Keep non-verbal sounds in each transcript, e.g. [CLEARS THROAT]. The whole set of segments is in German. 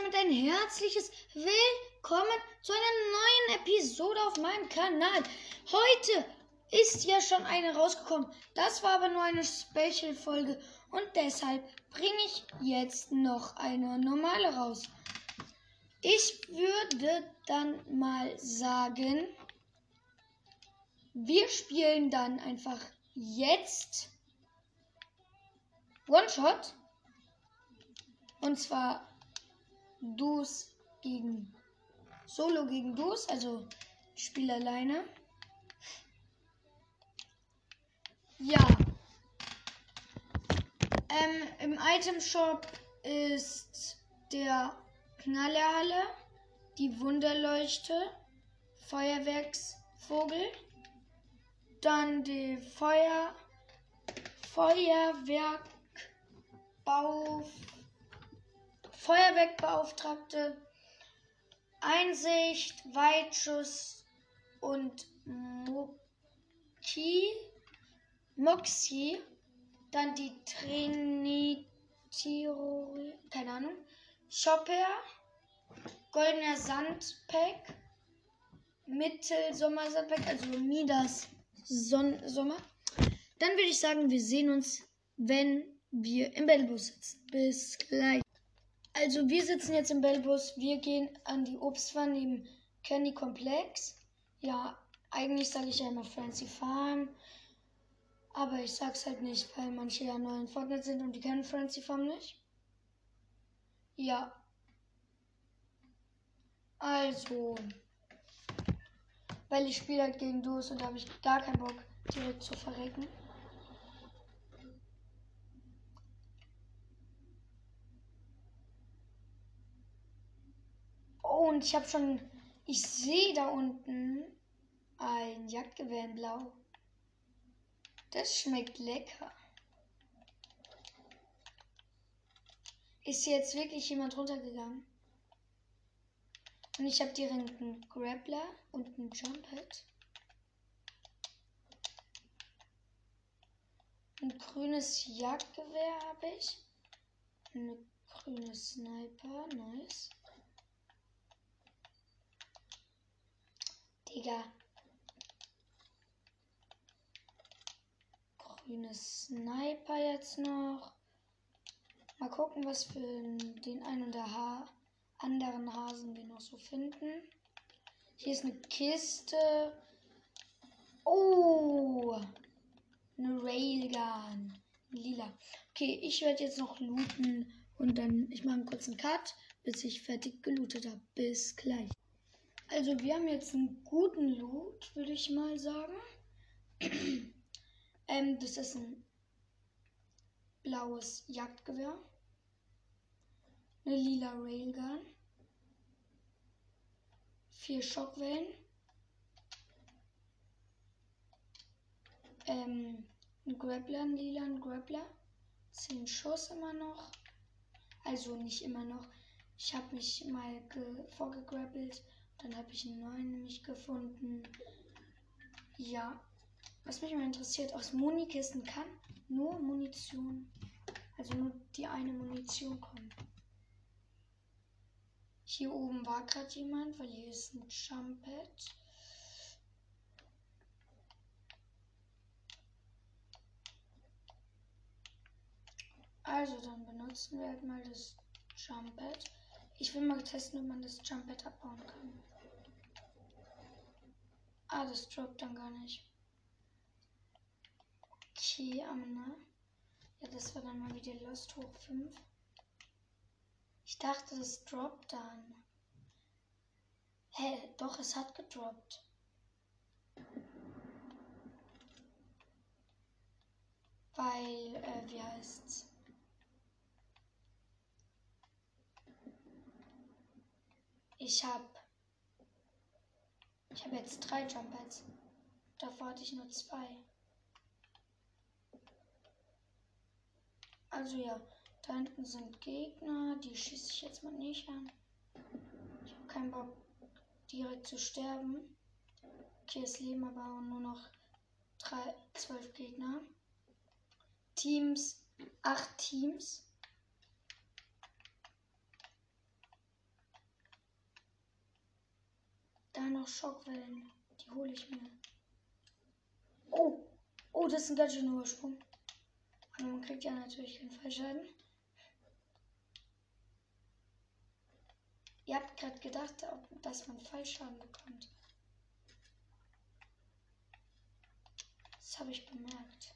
damit ein herzliches Willkommen zu einer neuen Episode auf meinem Kanal. Heute ist ja schon eine rausgekommen. Das war aber nur eine Special-Folge und deshalb bringe ich jetzt noch eine normale raus. Ich würde dann mal sagen, wir spielen dann einfach jetzt One-Shot. Und zwar Dus gegen Solo gegen Dus, also ich spiele alleine. Ja. Ähm, Im Item Shop ist der Knallerhalle, die Wunderleuchte, Feuerwerksvogel, dann die Feuer, Feuerwerkbau, Feuerwerkbeauftragte, Einsicht, Weitschuss und Moki, Moxie, dann die Trinitiro, keine Ahnung, Chopper, Goldener Sandpack, Mittelsommer-Sandpack, also Midas Son Sommer. Dann würde ich sagen, wir sehen uns, wenn wir im Battlebus sitzen. Bis gleich. Also wir sitzen jetzt im Bellbus, wir gehen an die Obstfarm neben Candy Komplex. Ja, eigentlich sage ich ja immer Fancy Farm. Aber ich sag's halt nicht, weil manche ja neu in Fortnite sind und die kennen Fancy Farm nicht. Ja. Also. Weil ich spiele halt gegen Duos und da habe ich gar keinen Bock, direkt zu verrecken. Und ich habe schon. Ich sehe da unten ein Jagdgewehr in Blau. Das schmeckt lecker. Ist jetzt wirklich jemand runtergegangen? Und ich habe direkt einen Grappler und einen Jumphead. Ein grünes Jagdgewehr habe ich. Eine grüne Sniper, nice. Digga. Grüne Sniper jetzt noch. Mal gucken, was für den einen oder ha anderen Hasen wir noch so finden. Hier ist eine Kiste. Oh! Eine Railgun. Lila. Okay, ich werde jetzt noch looten und dann ich mache einen kurzen Cut, bis ich fertig gelootet habe. Bis gleich. Also wir haben jetzt einen guten Loot, würde ich mal sagen. [CLEARS THROAT] ähm, das ist ein blaues Jagdgewehr. Eine lila Railgun. Vier Schockwellen. Ähm, ein Grappler, ein lila, ein Grappler. Zehn Schuss immer noch. Also nicht immer noch. Ich habe mich mal vorgegrappelt dann habe ich einen neuen nämlich gefunden. Ja. Was mich mal interessiert, aus Munikisten kann nur Munition, also nur die eine Munition kommen. Hier oben war gerade jemand, weil hier ist ein Jumpet. Also dann benutzen wir halt mal das Jumpet. Ich will mal testen, ob man das Jumpet abbauen kann. Ah, das droppt dann gar nicht. Okay, Amna. Ja, das war dann mal wieder Lost hoch 5. Ich dachte, das droppt dann. Hä, doch, es hat gedroppt. Weil, äh, wie heißt's? Ich hab ich habe jetzt drei Jumppads. Davor hatte ich nur zwei. Also ja, da hinten sind Gegner, die schieße ich jetzt mal nicht an. Ich habe keinen Bock direkt zu sterben. Okay, es leben aber nur noch drei, zwölf Gegner. Teams, acht Teams. Da noch Schockwellen. Die hole ich mir. Oh. Oh, das ist ein ganz schöner Ursprung. Aber man kriegt ja natürlich keinen Fallschaden. Ihr habt gerade gedacht, dass man Fallschaden bekommt. Das habe ich bemerkt.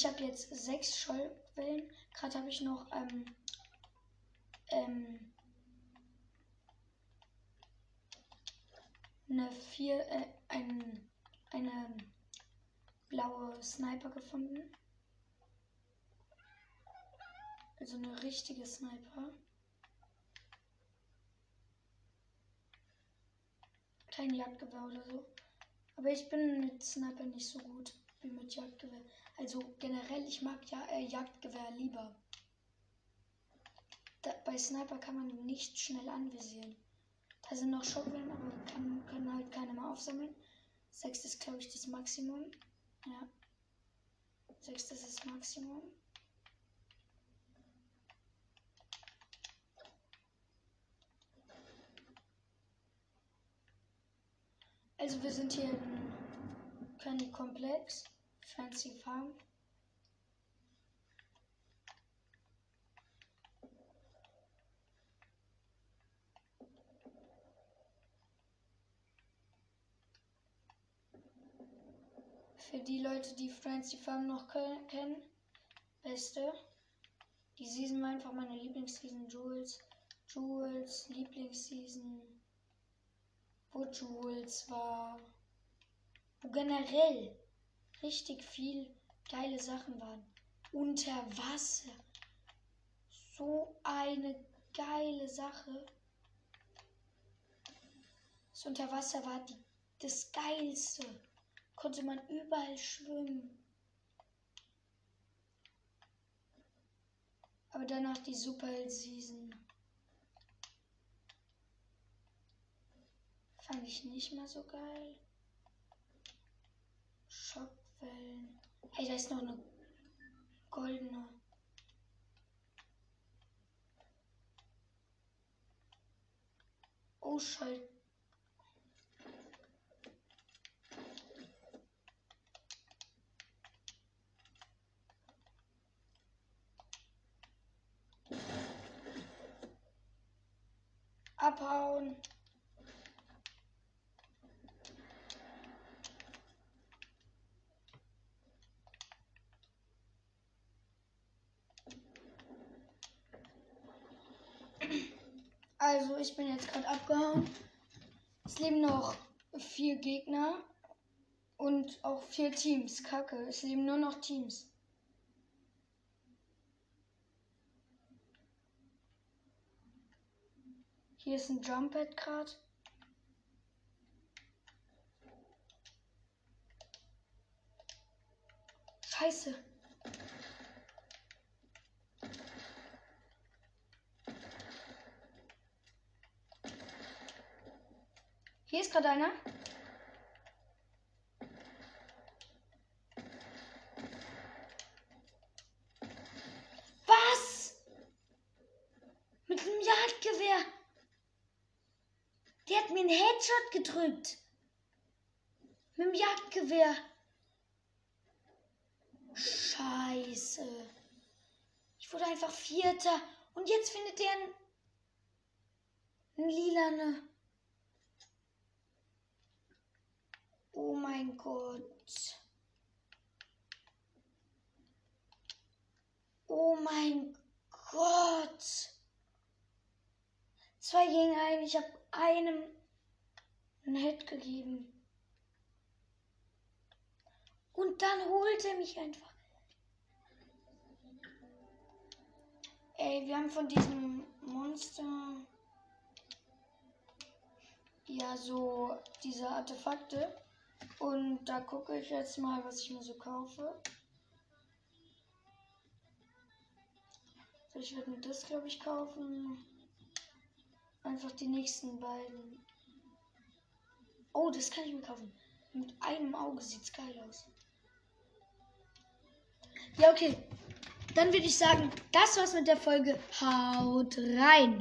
Ich habe jetzt sechs Schollwellen. Gerade habe ich noch ähm, ähm, eine vier, äh, ein, eine blaue Sniper gefunden. Also eine richtige Sniper. Kein Jagdgewehr oder so. Aber ich bin mit Sniper nicht so gut wie mit Jagdgewehr. Also generell, ich mag ja äh, Jagdgewehr lieber. Da, bei Sniper kann man nicht schnell anvisieren. Da sind noch Shotgun, aber kann, können halt keine mehr aufsammeln. Sechs ist, glaube ich, das Maximum. Ja. Sechs ist das Maximum. Also wir sind hier im Candy Komplex. Fancy Farm. Für die Leute, die Fancy Farm noch kennen, beste. Die Season war einfach meine Lieblingsseason. Jules, Jules, Lieblingsseason. Wo Jules war. Wo generell richtig viel geile Sachen waren. Unter Wasser. So eine geile Sache. Das Unterwasser war die, das Geilste. Konnte man überall schwimmen. Aber danach die Superheld Season. Fand ich nicht mehr so geil. Schock. Wellen. Hey, da ist noch eine goldene. Oh, Schalt. Abhauen. Also, ich bin jetzt gerade abgehauen. Es leben noch vier Gegner und auch vier Teams. Kacke, es leben nur noch Teams. Hier ist ein Jumppad gerade. Scheiße. Hier ist gerade einer. Was? Mit dem Jagdgewehr. Der hat mir einen Headshot gedrückt. Mit dem Jagdgewehr. Scheiße. Ich wurde einfach Vierter. Und jetzt findet der einen, einen lilane. Oh mein Gott. Oh mein Gott. Zwei gegen einen. Ich habe einem einen Hit gegeben. Und dann holt er mich einfach. Ey, wir haben von diesem Monster ja so diese Artefakte. Und da gucke ich jetzt mal, was ich mir so kaufe. So, ich werde mir das, glaube ich, kaufen. Einfach die nächsten beiden. Oh, das kann ich mir kaufen. Mit einem Auge sieht's geil aus. Ja, okay. Dann würde ich sagen, das war's mit der Folge. Haut rein!